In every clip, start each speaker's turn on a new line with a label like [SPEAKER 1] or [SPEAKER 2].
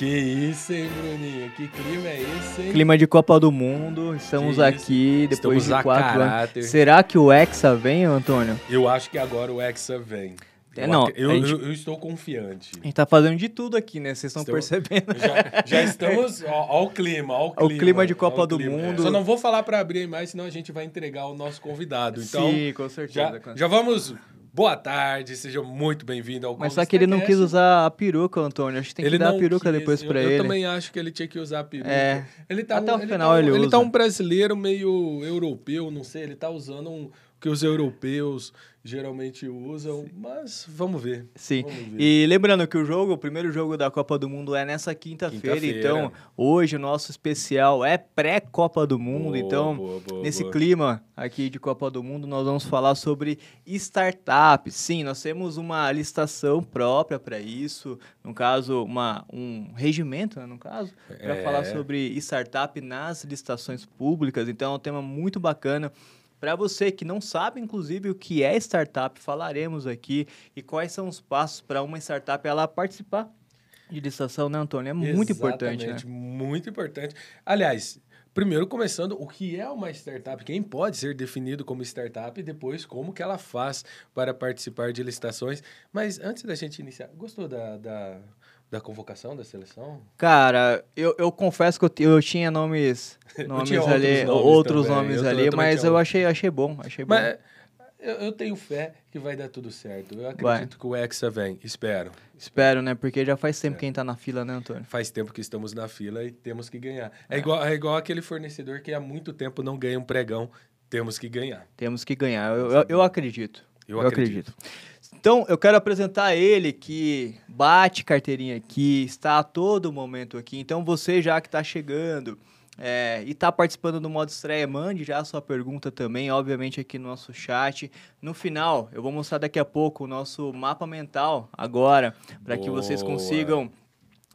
[SPEAKER 1] Que isso, hein, Bruninho? Que clima é esse, hein?
[SPEAKER 2] Clima de Copa do Mundo. Estamos
[SPEAKER 1] Que
[SPEAKER 2] aqui
[SPEAKER 1] isso.
[SPEAKER 2] depois
[SPEAKER 1] Estamos
[SPEAKER 2] de quatro
[SPEAKER 1] caráter.
[SPEAKER 2] anos. Será que o Hexa vem, Antônio?
[SPEAKER 1] Eu acho que agora o Hexa vem.
[SPEAKER 2] É,
[SPEAKER 1] Eu
[SPEAKER 2] não,
[SPEAKER 1] ac- eu,
[SPEAKER 2] gente-
[SPEAKER 1] eu- eu estou confiante.
[SPEAKER 2] A gente tá fazendo de tudo aqui, né? Vocês estão
[SPEAKER 1] Estou-
[SPEAKER 2] percebendo.
[SPEAKER 1] Já, já estamos. Ó, ó o clima, o clima.
[SPEAKER 2] clima de Copa do
[SPEAKER 1] clima.
[SPEAKER 2] Mundo.
[SPEAKER 1] Só não vou falar para abrir mais, senão a gente vai entregar o nosso convidado. Então,
[SPEAKER 2] Sim, com certeza.
[SPEAKER 1] já, já vamos. Boa tarde, seja muito bem-vindo ao
[SPEAKER 2] Mas só que ele não quis usar a peruca, Antônio. Acho que tem que
[SPEAKER 1] Ele
[SPEAKER 2] dar a peruca
[SPEAKER 1] quis.
[SPEAKER 2] depois
[SPEAKER 1] eu,
[SPEAKER 2] pra
[SPEAKER 1] eu
[SPEAKER 2] ele.
[SPEAKER 1] também acho que ele tinha que usar a peruca.
[SPEAKER 2] É.
[SPEAKER 1] Ele tá
[SPEAKER 2] Até
[SPEAKER 1] um,
[SPEAKER 2] o
[SPEAKER 1] ele
[SPEAKER 2] final
[SPEAKER 1] tá um,
[SPEAKER 2] ele
[SPEAKER 1] ele tá um brasileiro meio europeu, não sei. Ele tá usando um, que os europeus geralmente usam, mas vamos ver.
[SPEAKER 2] Sim.
[SPEAKER 1] Vamos ver.
[SPEAKER 2] E lembrando que o jogo, o primeiro jogo da Copa do Mundo é nessa quinta-feira.
[SPEAKER 1] Quinta-feira.
[SPEAKER 2] então, hoje o nosso especial é pré-Copa do Mundo.
[SPEAKER 1] Boa,
[SPEAKER 2] então,
[SPEAKER 1] boa, boa,
[SPEAKER 2] nesse clima aqui de Copa do Mundo, nós vamos falar sobre startups. Sim, nós temos uma listação própria para isso. No caso, uma, um regimento, né, no caso, para
[SPEAKER 1] É.
[SPEAKER 2] falar sobre startup nas licitações públicas. Então, é um tema muito bacana. Para você que não sabe, inclusive, o que é startup, falaremos aqui e quais são os passos para uma startup ela participar de licitação, né, Antônio? É muito importante, né?
[SPEAKER 1] Exatamente, Muito importante. Aliás, primeiro começando, o que é uma startup? Quem pode ser definido como startup e depois como que ela faz para participar de licitações. Mas antes da gente iniciar, gostou da, da, da convocação da seleção?
[SPEAKER 2] Cara, eu, eu confesso que eu, eu tinha nomes, nomes
[SPEAKER 1] tinha outros
[SPEAKER 2] ali,
[SPEAKER 1] nomes
[SPEAKER 2] outros
[SPEAKER 1] também,
[SPEAKER 2] nomes
[SPEAKER 1] eu
[SPEAKER 2] ali,
[SPEAKER 1] também
[SPEAKER 2] mas eu achei, achei bom, achei bom.
[SPEAKER 1] Mas eu, eu tenho fé que vai dar tudo certo. Eu
[SPEAKER 2] Vai.
[SPEAKER 1] acredito que o Hexa vem. Espero.
[SPEAKER 2] Espero, né? Porque já faz tempo
[SPEAKER 1] É.
[SPEAKER 2] quem tá na fila, né, Antônio?
[SPEAKER 1] Faz tempo que estamos na fila e temos que ganhar. É, igual, é igual aquele fornecedor que há muito tempo não ganha um pregão. Temos que ganhar.
[SPEAKER 2] Temos que ganhar. Eu, eu, eu acredito.
[SPEAKER 1] Eu acredito.
[SPEAKER 2] Então, eu quero apresentar ele que bate carteirinha aqui, está a todo momento aqui. Então, você já que está chegando é, e está participando do modo estreia, mande já a sua pergunta também, obviamente, aqui no nosso chat. No final, eu vou mostrar daqui a pouco o nosso mapa mental agora, para que vocês consigam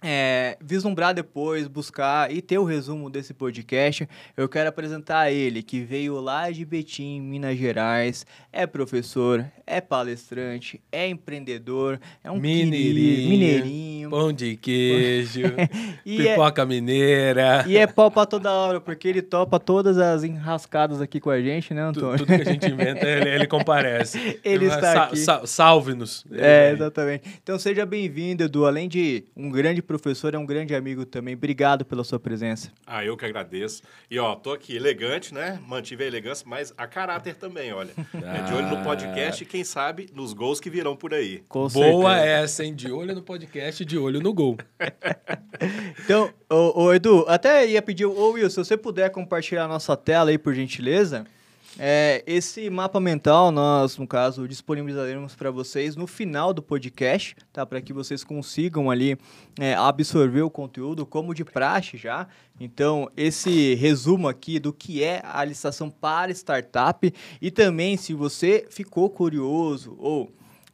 [SPEAKER 2] é, vislumbrar depois, buscar e ter o resumo desse podcast, eu quero apresentar ele, que veio lá de Betim, Minas Gerais, é professor, é palestrante, é empreendedor, é um
[SPEAKER 1] Mineirinho.
[SPEAKER 2] querido, mineirinho,
[SPEAKER 1] Pão de queijo,
[SPEAKER 2] é,
[SPEAKER 1] pipoca mineira.
[SPEAKER 2] e é pau pra toda hora, porque ele topa todas as enrascadas aqui com a gente, né, Antônio?
[SPEAKER 1] Tudo que a gente inventa, ele, ele comparece.
[SPEAKER 2] Ele está
[SPEAKER 1] Sa-
[SPEAKER 2] aqui.
[SPEAKER 1] sa- Salve-nos.
[SPEAKER 2] É, exatamente. Então seja bem-vindo, Edu. Além de um grande professor, é um grande amigo também. Obrigado pela sua presença.
[SPEAKER 3] Ah, eu que agradeço. E ó, tô aqui elegante, né? Mantive a elegância, mas a caráter também, olha. É de olho no podcast e quem sabe nos gols que virão por aí.
[SPEAKER 2] Com
[SPEAKER 1] Boa
[SPEAKER 2] certeza.
[SPEAKER 1] essa, hein? De olho no podcast, de olho no gol.
[SPEAKER 2] Então, ô, ô, Edu, até ia pedir, ô Will, se você puder compartilhar a nossa tela aí, por gentileza. É, esse mapa mental, nós, no caso, disponibilizaremos para vocês no final do podcast, tá? Para que vocês consigam ali é, absorver o conteúdo como de praxe já. Então, esse resumo aqui do que é a licitação para startup e também, se você ficou curioso ou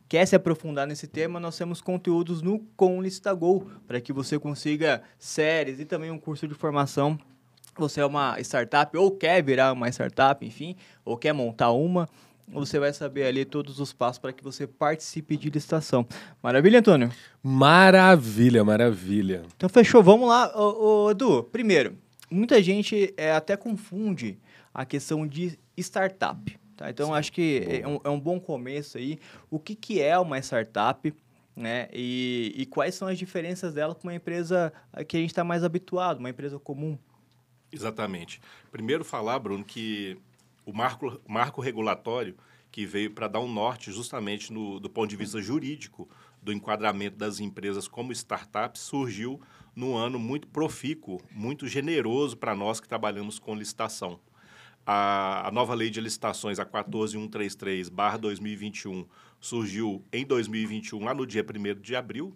[SPEAKER 2] quer se aprofundar nesse tema, nós temos conteúdos no Com Listagol, para que você consiga séries e também um curso de formação. Você é uma startup ou quer virar uma startup, enfim, ou quer montar uma, você vai saber ali todos os passos para que você participe de licitação. Maravilha, Antônio?
[SPEAKER 1] Maravilha, maravilha.
[SPEAKER 2] Então fechou, vamos lá. Ô, ô, Edu, primeiro, muita gente é, até confunde a questão de startup. Tá? Então acho que é um, é um bom começo aí. O que, que é uma startup? Né? E, e quais são as diferenças dela com uma empresa que a gente está mais habituado, uma empresa comum?
[SPEAKER 3] Exatamente. Primeiro falar, Bruno, que o marco, marco regulatório que veio para dar um norte justamente no, do ponto de vista jurídico do enquadramento das empresas como startups surgiu num ano muito profícuo, muito generoso para nós que trabalhamos com licitação. A, a nova lei de licitações, a 14133-2021, surgiu em 2021, lá no dia 1 de abril,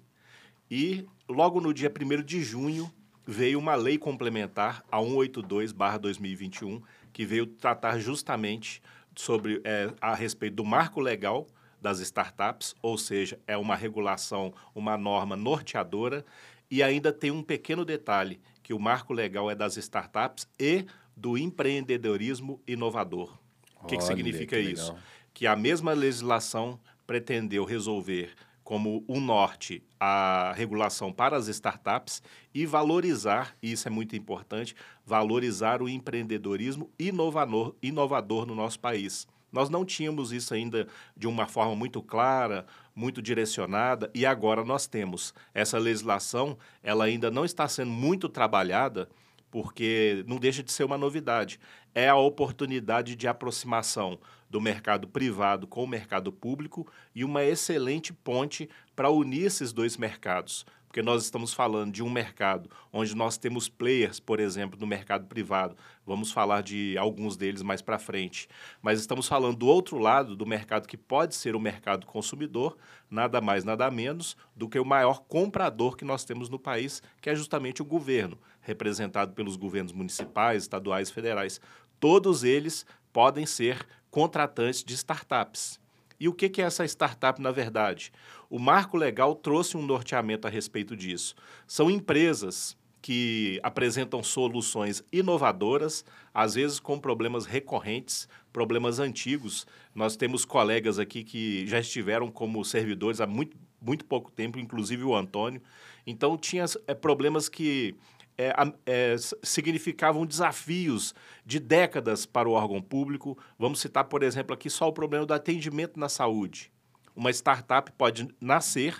[SPEAKER 3] e logo no dia 1 de junho veio uma lei complementar, a 182-2021, que veio tratar justamente sobre é, a respeito do marco legal das startups, ou seja, é uma regulação, uma norma norteadora, e ainda tem um pequeno detalhe, que o marco legal é das startups e do empreendedorismo inovador. O que, que significa
[SPEAKER 1] que
[SPEAKER 3] isso? Que a mesma legislação pretendeu resolver como o norte a regulação para as startups e valorizar, e isso é muito importante, valorizar o empreendedorismo inovador, inovador no nosso país. Nós não tínhamos isso ainda de uma forma muito clara, muito direcionada, e agora nós temos. Essa legislação, ela ainda não está sendo muito trabalhada, porque não deixa de ser uma novidade. É a oportunidade de aproximação do mercado privado com o mercado público e uma excelente ponte para unir esses dois mercados. Porque nós estamos falando de um mercado onde nós temos players, por exemplo, no mercado privado. Vamos falar de alguns deles mais para frente. Mas estamos falando do outro lado do mercado que pode ser o mercado consumidor, nada mais, nada menos do que o maior comprador que nós temos no país, que é justamente o governo, representado pelos governos municipais, estaduais, federais. Todos eles podem ser contratantes de startups. E o que é essa startup, na verdade? O marco legal trouxe um norteamento a respeito disso. São empresas que apresentam soluções inovadoras, às vezes com problemas recorrentes, problemas antigos. Nós temos colegas aqui que já estiveram como servidores há muito, muito pouco tempo, inclusive o Antônio. Então, tinha é, problemas que é, é, significavam desafios de décadas para o órgão público. Vamos citar, por exemplo, aqui só o problema do atendimento na saúde. Uma startup pode nascer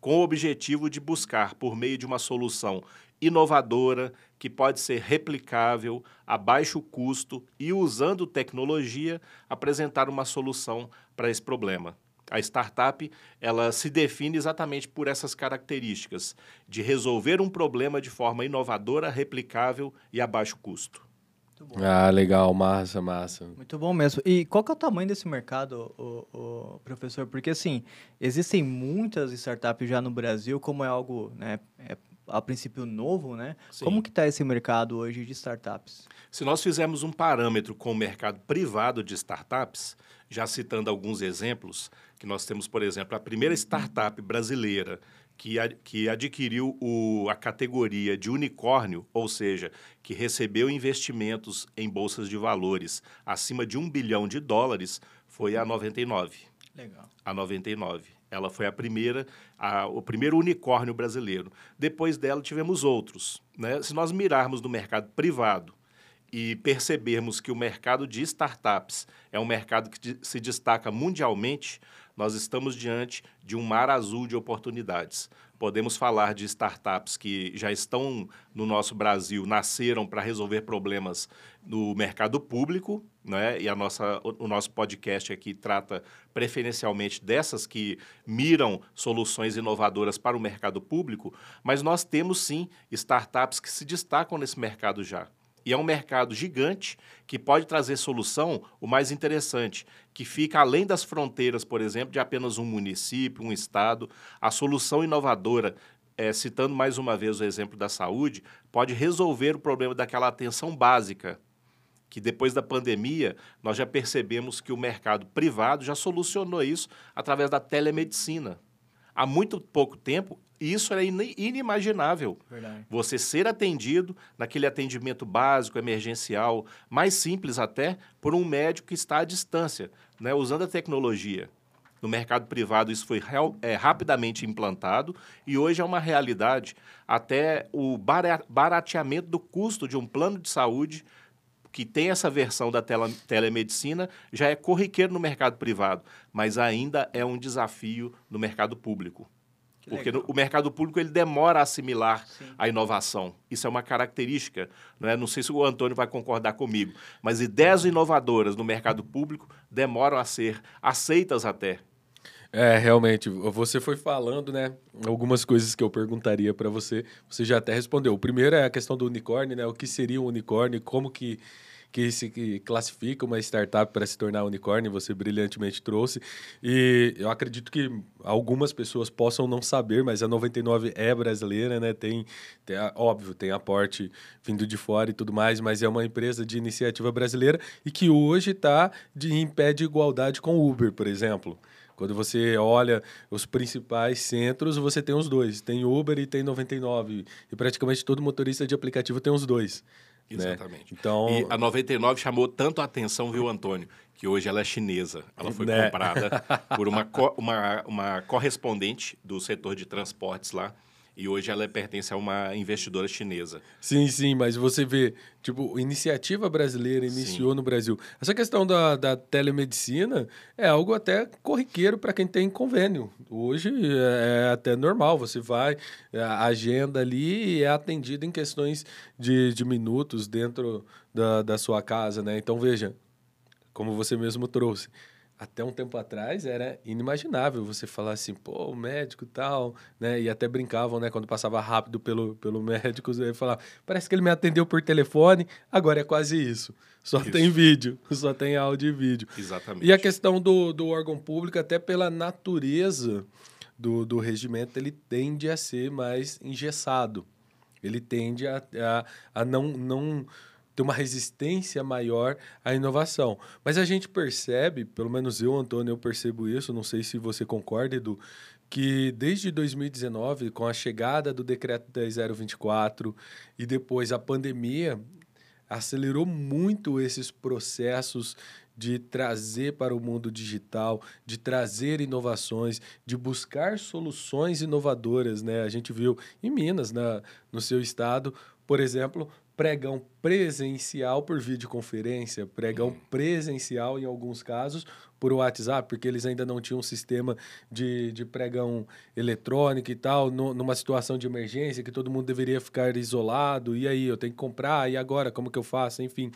[SPEAKER 3] com o objetivo de buscar, por meio de uma solução inovadora, que pode ser replicável, a baixo custo e, usando tecnologia, apresentar uma solução para esse problema. A startup, ela se define exatamente por essas características, de resolver um problema de forma inovadora, replicável e a baixo custo.
[SPEAKER 1] Ah, legal, massa, massa.
[SPEAKER 2] Muito bom mesmo. E qual que é o tamanho desse mercado, o, o, professor? Porque, assim, existem muitas startups já no Brasil, como é algo, né, é, a princípio novo, né? Sim. Como que está esse mercado hoje de startups?
[SPEAKER 3] Se nós fizermos um parâmetro com o mercado privado de startups, já citando alguns exemplos, que nós temos, por exemplo, a primeira startup brasileira que, que adquiriu o, a categoria de unicórnio, ou seja, que recebeu investimentos em bolsas de valores acima de um bilhão de dólares, foi a 99.
[SPEAKER 2] Legal.
[SPEAKER 3] A 99. Ela foi a primeira, a, o primeiro unicórnio brasileiro. Depois dela tivemos outros. Né? Se nós mirarmos no mercado privado, e percebermos que o mercado de startups é um mercado que se destaca mundialmente, nós estamos diante de um mar azul de oportunidades. Podemos falar de startups que já estão no nosso Brasil, nasceram para resolver problemas no mercado público, né? e a nossa, o nosso podcast aqui trata preferencialmente dessas que miram soluções inovadoras para o mercado público, mas nós temos sim startups que se destacam nesse mercado já. E é um mercado gigante que pode trazer solução, o mais interessante, que fica além das fronteiras, por exemplo, de apenas um município, um estado. A solução inovadora, é, citando mais uma vez o exemplo da saúde, pode resolver o problema daquela atenção básica, que depois da pandemia nós já percebemos que o mercado privado já solucionou isso através da telemedicina. Há muito pouco tempo, isso era inimaginável. Verdade. Você ser atendido naquele atendimento básico, emergencial, mais simples até, por um médico que está à distância, né, usando a tecnologia. No mercado privado, isso foi real, é, rapidamente implantado e hoje é uma realidade. Até o barateamento do custo de um plano de saúde que tem essa versão da tele, telemedicina já é corriqueiro no mercado privado, mas ainda é um desafio no mercado público. Porque no, o mercado público ele demora a assimilar Sim. a inovação. Isso é uma característica. Não, é? não sei se o Antônio vai concordar comigo, mas ideias inovadoras no mercado público demoram a ser aceitas até.
[SPEAKER 1] É, realmente, você foi falando, né, algumas coisas que eu perguntaria para você, você já até respondeu. O primeiro é a questão do unicórnio, né, o que seria um unicórnio, como que que se classifica uma startup para se tornar unicórnio, você brilhantemente trouxe. E eu acredito que algumas pessoas possam não saber, mas a 99 é brasileira, né? Tem, tem óbvio, tem aporte vindo de fora e tudo mais, mas é uma empresa de iniciativa brasileira e que hoje está em pé de igualdade com o Uber, por exemplo. Quando você olha os principais centros, você tem os dois. Tem Uber e tem 99. E praticamente todo motorista de aplicativo tem os dois.
[SPEAKER 3] Exatamente.
[SPEAKER 1] Né? Então...
[SPEAKER 3] E a 99 chamou tanto a atenção, viu, Antônio, que hoje ela é chinesa. Ela foi
[SPEAKER 1] Né?
[SPEAKER 3] comprada por uma, co- uma, uma correspondente do setor de transportes lá. E hoje ela pertence a uma investidora chinesa.
[SPEAKER 1] Sim, sim, mas você vê, tipo, iniciativa brasileira iniciou no Brasil. Essa questão da, da telemedicina é algo até corriqueiro para quem tem convênio. Hoje é, é até normal, você vai, é, a agenda ali e é atendido em questões de, de minutos dentro da, da sua casa, né? Então, veja, como você mesmo trouxe. Até um tempo atrás era inimaginável você falar assim, pô, o médico tal, né? E até brincavam, né? Quando passava rápido pelo, pelo médico, você falava, parece que ele me atendeu por telefone, agora é quase isso. Só
[SPEAKER 3] Isso.
[SPEAKER 1] tem vídeo, só tem áudio e vídeo.
[SPEAKER 3] Exatamente.
[SPEAKER 1] E a questão do, do órgão público, até pela natureza do, do regimento, ele tende a ser mais engessado. Ele tende a, a, a não, não ter uma resistência maior à inovação. Mas a gente percebe, pelo menos eu, Antônio, eu percebo isso, não sei se você concorda, Edu, que desde 2019, com a chegada do decreto 10024 e depois a pandemia, acelerou muito esses processos de trazer para o mundo digital, de trazer inovações, de buscar soluções inovadoras, né? A gente viu em Minas, na, no seu estado, por exemplo, pregão presencial por videoconferência, pregão presencial em alguns casos por WhatsApp, porque eles ainda não tinham um sistema de, de pregão eletrônico e tal, nu- numa situação de emergência que todo mundo deveria ficar isolado, e aí, eu tenho que comprar, e agora, como que eu faço? Enfim.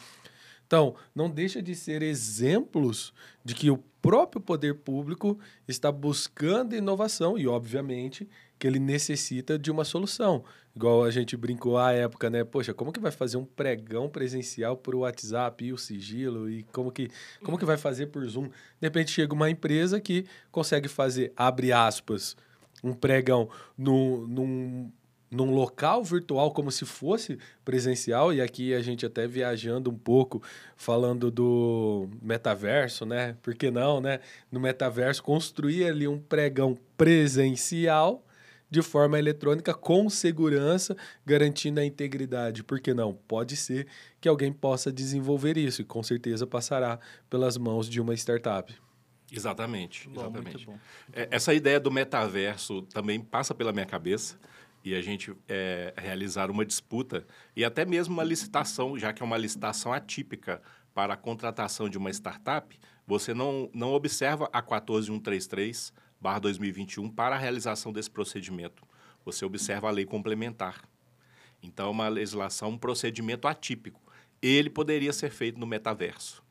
[SPEAKER 1] Então, não deixa de ser exemplos de que o próprio poder público está buscando inovação e, obviamente, que ele necessita de uma solução. Igual a gente brincou à época, né? Poxa, como que vai fazer um pregão presencial por WhatsApp e o sigilo? E como que, como que vai fazer por Zoom? De repente chega uma empresa que consegue fazer, abre aspas, um pregão no, num, num local virtual como se fosse presencial, e aqui a gente até viajando um pouco, falando do metaverso, né? Por que não, né? No metaverso, construir ali um pregão presencial de forma eletrônica com segurança, garantindo a integridade. Por que não? Pode ser que alguém possa desenvolver isso e com certeza passará pelas mãos de uma startup.
[SPEAKER 3] Exatamente,
[SPEAKER 2] Bom,
[SPEAKER 3] exatamente.
[SPEAKER 2] muito bom.
[SPEAKER 3] É, Essa ideia do metaverso também passa pela minha cabeça e a gente é, realizar uma disputa e até mesmo uma licitação, já que é uma licitação atípica para a contratação de uma startup, você não, não observa a 14133 barra 2021 para a realização desse procedimento. Você observa a lei complementar. Então, é uma legislação, um procedimento atípico. Ele poderia ser feito no metaverso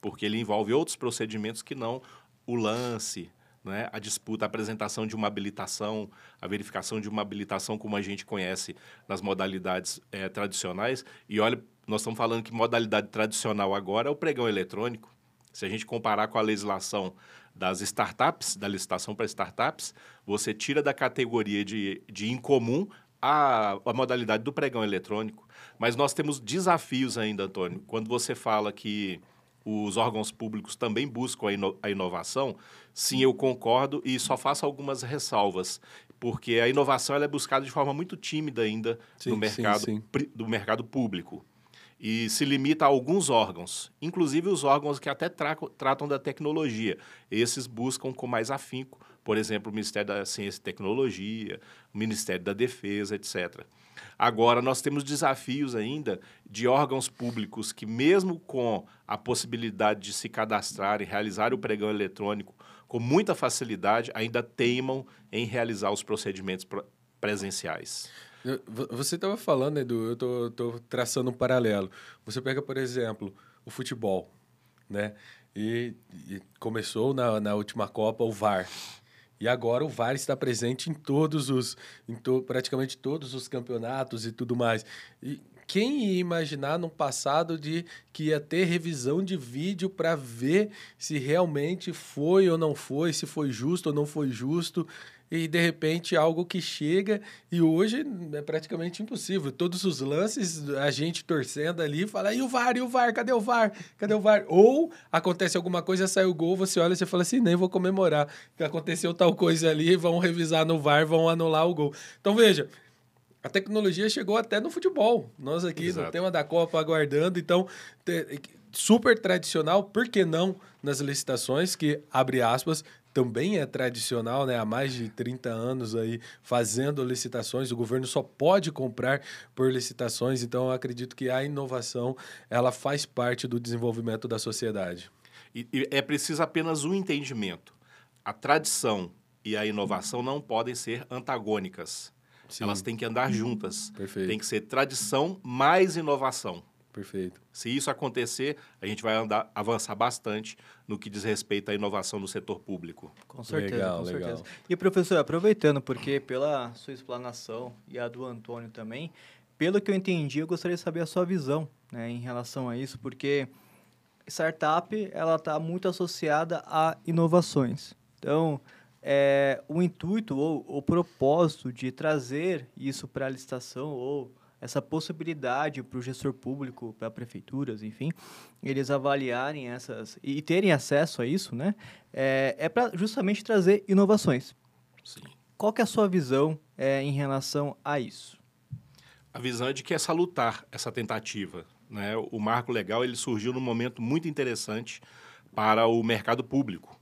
[SPEAKER 3] porque ele envolve outros procedimentos que não o lance, né? a disputa, a apresentação de uma habilitação, a verificação de uma habilitação como a gente conhece nas modalidades eh, tradicionais. E olha, nós estamos falando que modalidade tradicional agora é o pregão eletrônico. Se a gente comparar com a legislação das startups, da licitação para startups, você tira da categoria de, de incomum a, a modalidade do pregão eletrônico. Mas nós temos desafios ainda, Antônio. Quando você fala que os órgãos públicos também buscam a, ino a inovação, sim, eu concordo e só faço algumas ressalvas, porque a inovação ela é buscada de forma muito tímida ainda
[SPEAKER 1] Sim,
[SPEAKER 3] no
[SPEAKER 1] sim,
[SPEAKER 3] mercado,
[SPEAKER 1] sim.
[SPEAKER 3] pri- do mercado público. E se limita a alguns órgãos, inclusive os órgãos que até tra tratam da tecnologia. Esses buscam com mais afinco, por exemplo, o Ministério da Ciência e Tecnologia, o Ministério da Defesa, etc. Agora, nós temos desafios ainda de órgãos públicos que, mesmo com a possibilidade de se cadastrar e realizar o pregão eletrônico com muita facilidade, ainda teimam em realizar os procedimentos pro- presenciais.
[SPEAKER 1] Você estava falando, Edu, eu tô, tô traçando um paralelo. Você pega, por exemplo, o futebol, né? E, e começou na, na última Copa o VAR. E agora o VAR está presente em todos os, em to- praticamente todos os campeonatos e tudo mais. E quem ia imaginar no passado de que ia ter revisão de vídeo para ver se realmente foi ou não foi, se foi justo ou não foi justo? E de repente algo que chega e hoje é praticamente impossível. Todos os lances, a gente torcendo ali, fala: e o VAR, e o VAR, cadê o VAR? Cadê o VAR? Ou acontece alguma coisa, sai o gol, você olha e você fala assim: nem vou comemorar, que aconteceu tal coisa ali, vão revisar no VAR, vão anular o gol. Então veja, A tecnologia chegou até no futebol. Nós aqui
[SPEAKER 3] Exato.
[SPEAKER 1] no tema da Copa aguardando, então super tradicional, por que não nas licitações que abre aspas também é tradicional, né? Há mais de 30 anos aí fazendo licitações, o governo só pode comprar por licitações, então eu acredito que a inovação, ela faz parte do desenvolvimento da sociedade.
[SPEAKER 3] E, e é preciso apenas um entendimento. A tradição e a inovação não podem ser antagônicas.
[SPEAKER 1] Sim.
[SPEAKER 3] Elas têm que andar juntas.
[SPEAKER 1] Perfeito.
[SPEAKER 3] Tem que ser tradição mais inovação.
[SPEAKER 1] Perfeito.
[SPEAKER 3] Se isso acontecer, a gente vai andar, avançar bastante no que diz respeito à inovação no setor público.
[SPEAKER 2] Com certeza,
[SPEAKER 1] Legal,
[SPEAKER 2] com
[SPEAKER 1] legal.
[SPEAKER 2] certeza. E professor, aproveitando, porque pela sua explanação e a do Antônio também, pelo que eu entendi, eu gostaria de saber a sua visão né, em relação a isso, porque startup ela está muito associada a inovações. Então, é, o intuito ou o propósito de trazer isso para a licitação ou essa possibilidade para o gestor público, para prefeituras, enfim, eles avaliarem essas e terem acesso a isso, né? É, é para justamente trazer inovações.
[SPEAKER 3] Sim.
[SPEAKER 2] Qual que é a sua visão é, em relação a isso?
[SPEAKER 3] A visão é de que é salutar essa tentativa. Né? O marco legal ele surgiu num momento muito interessante para o mercado público.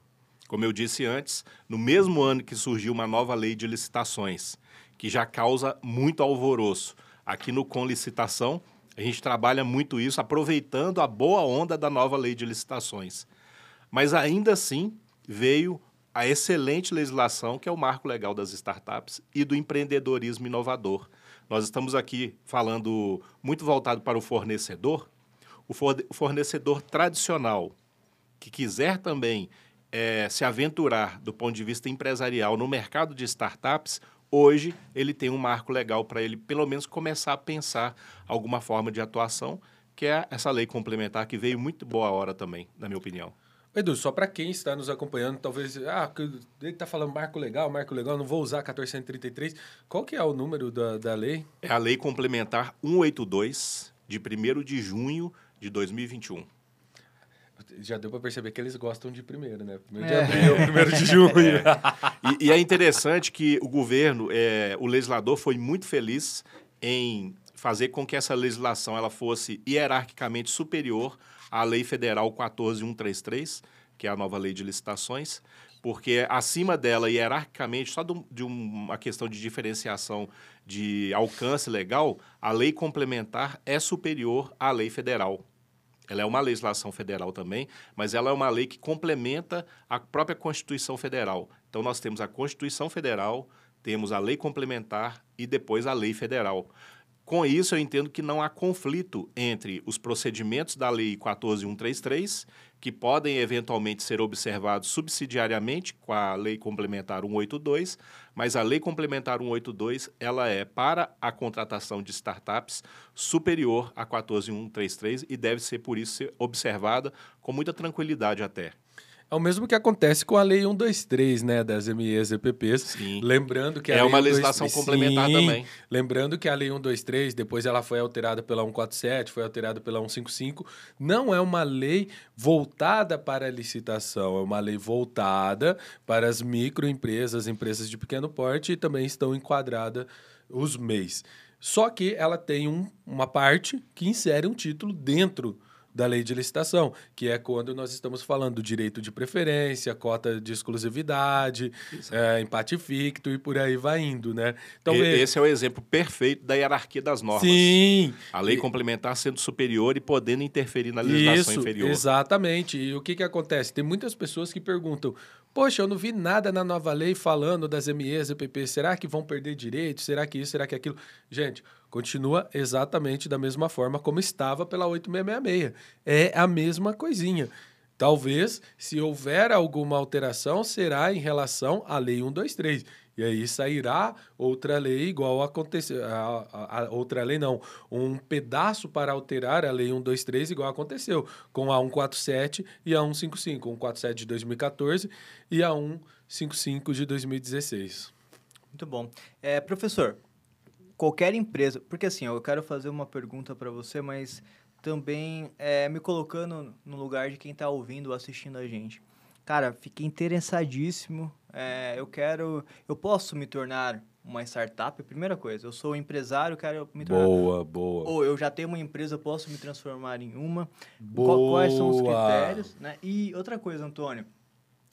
[SPEAKER 3] Como eu disse antes, no mesmo ano que surgiu uma nova lei de licitações, que já causa muito alvoroço. Aqui no Com Licitação, a gente trabalha muito isso, aproveitando a boa onda da nova lei de licitações. Mas ainda assim, veio a excelente legislação, que é o marco legal das startups e do empreendedorismo inovador. Nós estamos aqui falando muito voltado para o fornecedor, o forne- o fornecedor tradicional, que quiser também eh, se aventurar do ponto de vista empresarial no mercado de startups, hoje ele tem um marco legal para ele, pelo menos, começar a pensar alguma forma de atuação, que é essa lei complementar, que veio muito boa hora também, na minha opinião.
[SPEAKER 1] Edu, só para quem está nos acompanhando, talvez, ah, ele está falando marco legal, marco legal, não vou usar 1433. Qual que é o número da, da lei?
[SPEAKER 3] É a Lei Complementar 182, de 1 de junho de 2021.
[SPEAKER 1] Já deu para perceber que eles gostam de primeiro, né? Primeiro
[SPEAKER 2] É.
[SPEAKER 1] de abril, primeiro de junho.
[SPEAKER 3] E, e é interessante que o governo, é, o legislador, foi muito feliz em fazer com que essa legislação ela fosse hierarquicamente superior à Lei Federal 14133, que é a nova lei de licitações, porque acima dela, hierarquicamente, só do- de uma questão de diferenciação de alcance legal, a lei complementar é superior à lei federal. Ela é uma legislação federal também, mas ela é uma lei que complementa a própria Constituição Federal. Então, nós temos a Constituição Federal, temos a lei complementar e depois a lei federal. Com isso, eu entendo que não há conflito entre os procedimentos da Lei 14133, que podem eventualmente ser observados subsidiariamente com a Lei Complementar 182, mas a Lei Complementar 182 ela é para a contratação de startups superior a 14133 e deve ser por isso ser observada com muita tranquilidade até.
[SPEAKER 1] É o mesmo que acontece com a Lei 123, né, das MEs e EPPs.
[SPEAKER 3] Sim.
[SPEAKER 1] Lembrando que a
[SPEAKER 3] É uma
[SPEAKER 1] 123
[SPEAKER 3] legislação complementar
[SPEAKER 1] Sim.
[SPEAKER 3] também.
[SPEAKER 1] Lembrando que a Lei 123, depois ela foi alterada pela 147, foi alterada pela 155, não é uma lei voltada para a licitação, é uma lei voltada para as microempresas, empresas de pequeno porte e também estão enquadradas os MEIs. Só que ela tem um- uma parte que insere um título dentro da lei de licitação, que é quando nós estamos falando do direito de preferência, cota de exclusividade, é, empate ficto e por aí vai indo, né? Então,
[SPEAKER 3] E-
[SPEAKER 1] vê-
[SPEAKER 3] Esse é o exemplo perfeito da hierarquia das normas.
[SPEAKER 1] Sim,
[SPEAKER 3] A lei
[SPEAKER 1] E-
[SPEAKER 3] complementar sendo superior e podendo interferir na legislação
[SPEAKER 1] isso,
[SPEAKER 3] inferior.
[SPEAKER 1] exatamente. E o que, que acontece? Tem muitas pessoas que perguntam: Poxa, eu não vi nada na nova lei falando das MEs, EPP. Será que vão perder direitos? Será que isso? Será que aquilo? Gente, continua exatamente da mesma forma como estava pela 8666. É a mesma coisinha. Talvez, se houver alguma alteração, será em relação à Lei 123. E aí sairá outra lei igual aconteceu. A, a- a outra lei não. Um pedaço para alterar a Lei 123, igual aconteceu com a 147 e a 155. 147 de 2014 e a 155 de 2016.
[SPEAKER 2] Muito bom. É, professor, qualquer empresa, porque assim, eu quero fazer uma pergunta para você, mas também é, me colocando no lugar de quem está ouvindo ou assistindo a gente. cara, fiquei interessadíssimo. É, eu quero, eu posso me tornar uma startup? Primeira coisa, eu sou empresário, quero me tornar.
[SPEAKER 1] Boa, boa.
[SPEAKER 2] Ou eu já tenho uma empresa, posso me transformar em uma. Boa. Quais são os critérios? Né? E outra coisa, Antônio,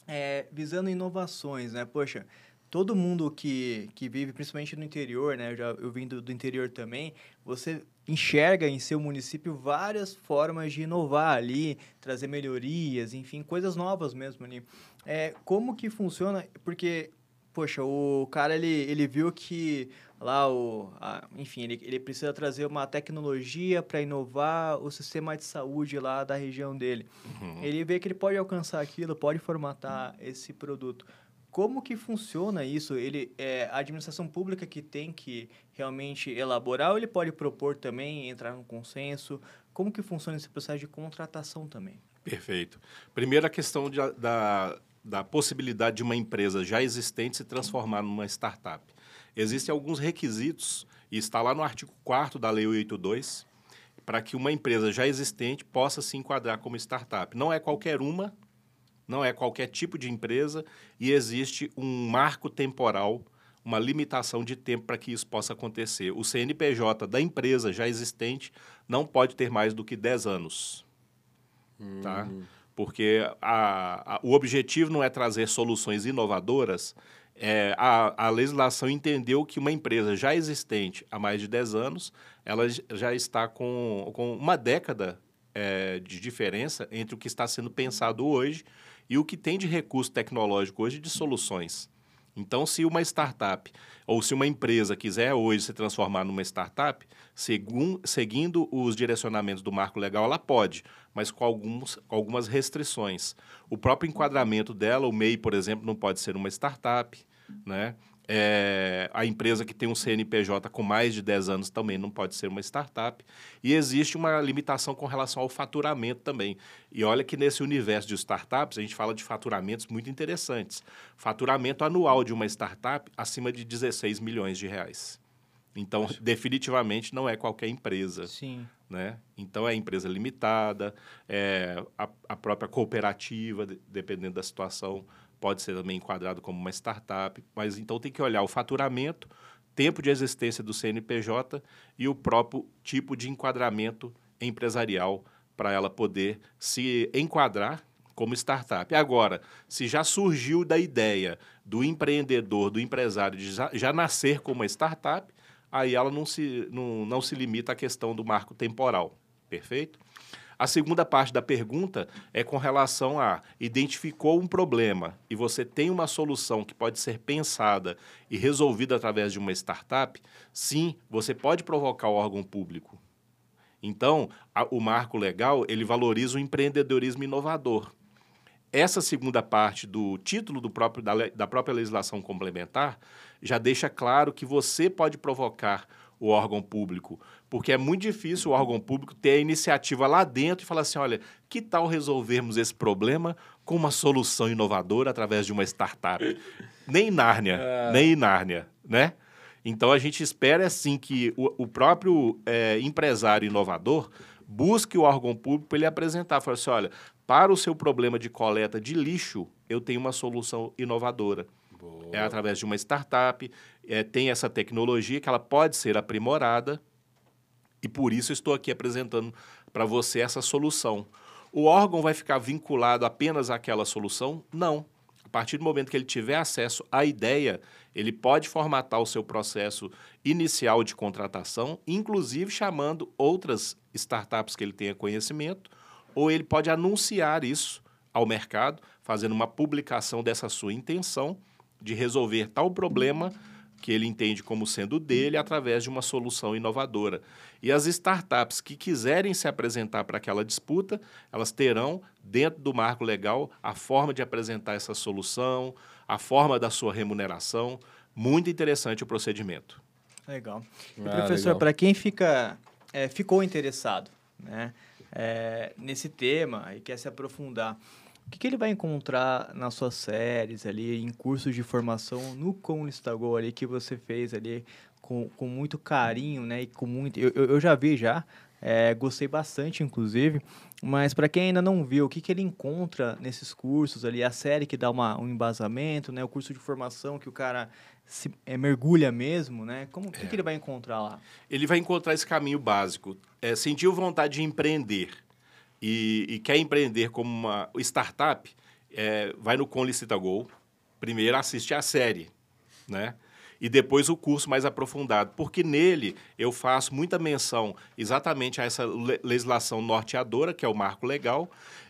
[SPEAKER 2] é, visando inovações, né? Poxa, todo mundo que, que vive, principalmente no interior, né? Eu, já, eu vim do, do interior também, você enxerga em seu município várias formas de inovar ali, trazer melhorias, enfim, coisas novas mesmo ali. É, como que funciona? Porque, poxa, o cara, ele, ele viu que lá, o, a, enfim, ele, ele precisa trazer uma tecnologia para inovar o sistema de saúde lá da região dele. Uhum. Ele vê que ele pode alcançar aquilo, pode formatar esse produto. Como que funciona isso? Ele é a administração pública que tem que realmente elaborar ou ele pode propor também, entrar no consenso? Como que funciona esse processo de contratação também?
[SPEAKER 3] Perfeito. Primeiro a questão de, da, da possibilidade de uma empresa já existente se transformar numa startup. Existem alguns requisitos, e está lá no artigo 4 da Lei 882, para que uma empresa já existente possa se enquadrar como startup. Não é qualquer uma, não é qualquer tipo de empresa e existe um marco temporal, uma limitação de tempo para que isso possa acontecer. O CNPJ da empresa já existente não pode ter mais do que 10 anos. Hum. Tá? Porque a, a, o objetivo não é trazer soluções inovadoras. É, a, a legislação entendeu que uma empresa já existente há mais de 10 anos, ela já está com, com uma década é, de diferença entre o que está sendo pensado hoje e o que tem de recurso tecnológico hoje de soluções. Então, se uma startup ou se uma empresa quiser hoje se transformar numa startup, seguindo os direcionamentos do marco legal, ela pode, mas com, alguns, com algumas restrições. O próprio enquadramento dela, o MEI, por exemplo, não pode ser uma startup, né? É, a empresa que tem um CNPJ com mais de 10 anos também não pode ser uma startup. E existe uma limitação com relação ao faturamento também. E olha que nesse universo de startups, a gente fala de faturamentos muito interessantes. Faturamento anual de uma startup acima de 16 milhões de reais. Então, definitivamente não é qualquer empresa.
[SPEAKER 2] Sim.
[SPEAKER 3] Né? Então, é empresa limitada, é a, a própria cooperativa, dependendo da situação pode ser também enquadrado como uma startup, mas então tem que olhar o faturamento, tempo de existência do CNPJ e o próprio tipo de enquadramento empresarial para ela poder se enquadrar como startup. Agora, se já surgiu da ideia do empreendedor, do empresário, de já, já nascer como uma startup, aí ela não se, não, não se limita à questão do marco temporal. Perfeito? A segunda parte da pergunta é com relação a identificou um problema e você tem uma solução que pode ser pensada e resolvida através de uma startup, sim, você pode provocar o órgão público. Então, a, o marco legal, ele valoriza o empreendedorismo inovador. Essa segunda parte do título do próprio, da, da própria legislação complementar já deixa claro que você pode provocar o órgão público, porque é muito difícil o órgão público ter a iniciativa lá dentro e falar assim, olha, que tal resolvermos esse problema com uma solução inovadora através de uma startup? nem Nárnia, é... nem Nárnia, né? Então a gente espera assim que o, o próprio é, empresário inovador busque o órgão público para ele apresentar, falar assim, olha, para o seu problema de coleta de lixo, eu tenho uma solução inovadora. Boa. É através de uma startup, é, tem essa tecnologia que ela pode ser aprimorada e por isso estou aqui apresentando para você essa solução. O órgão vai ficar vinculado apenas àquela solução? Não. A partir do momento que ele tiver acesso à ideia, ele pode formatar o seu processo inicial de contratação, inclusive chamando outras startups que ele tenha conhecimento, ou ele pode anunciar isso ao mercado, fazendo uma publicação dessa sua intenção de resolver tal problema que ele entende como sendo dele através de uma solução inovadora. E as startups que quiserem se apresentar para aquela disputa, elas terão, dentro do marco legal, a forma de apresentar essa solução, a forma da sua remuneração. Muito interessante o procedimento.
[SPEAKER 2] Legal. E, ah, professor, para quem fica, é, ficou interessado né, é, nesse tema e quer se aprofundar, o que, que, ele vai encontrar nas suas séries ali, em cursos de formação no Conlistagol ali que você fez ali com, com muito carinho, né? E com muito... Eu, eu já vi já É, gostei bastante, inclusive. Mas para quem ainda não viu, o que, que ele encontra nesses cursos ali? A série que dá uma, um embasamento, né? O curso de formação que o cara se, é, mergulha mesmo, né? Como, o que, que ele vai encontrar lá?
[SPEAKER 3] Ele vai encontrar esse caminho básico. É, sentiu vontade de empreender e, e quer empreender como uma startup, é, vai no Conlicita Go, primeiro assiste a série, né? E depois o curso mais aprofundado, porque nele eu faço muita menção exatamente a essa legislação norteadora, que é o marco legal,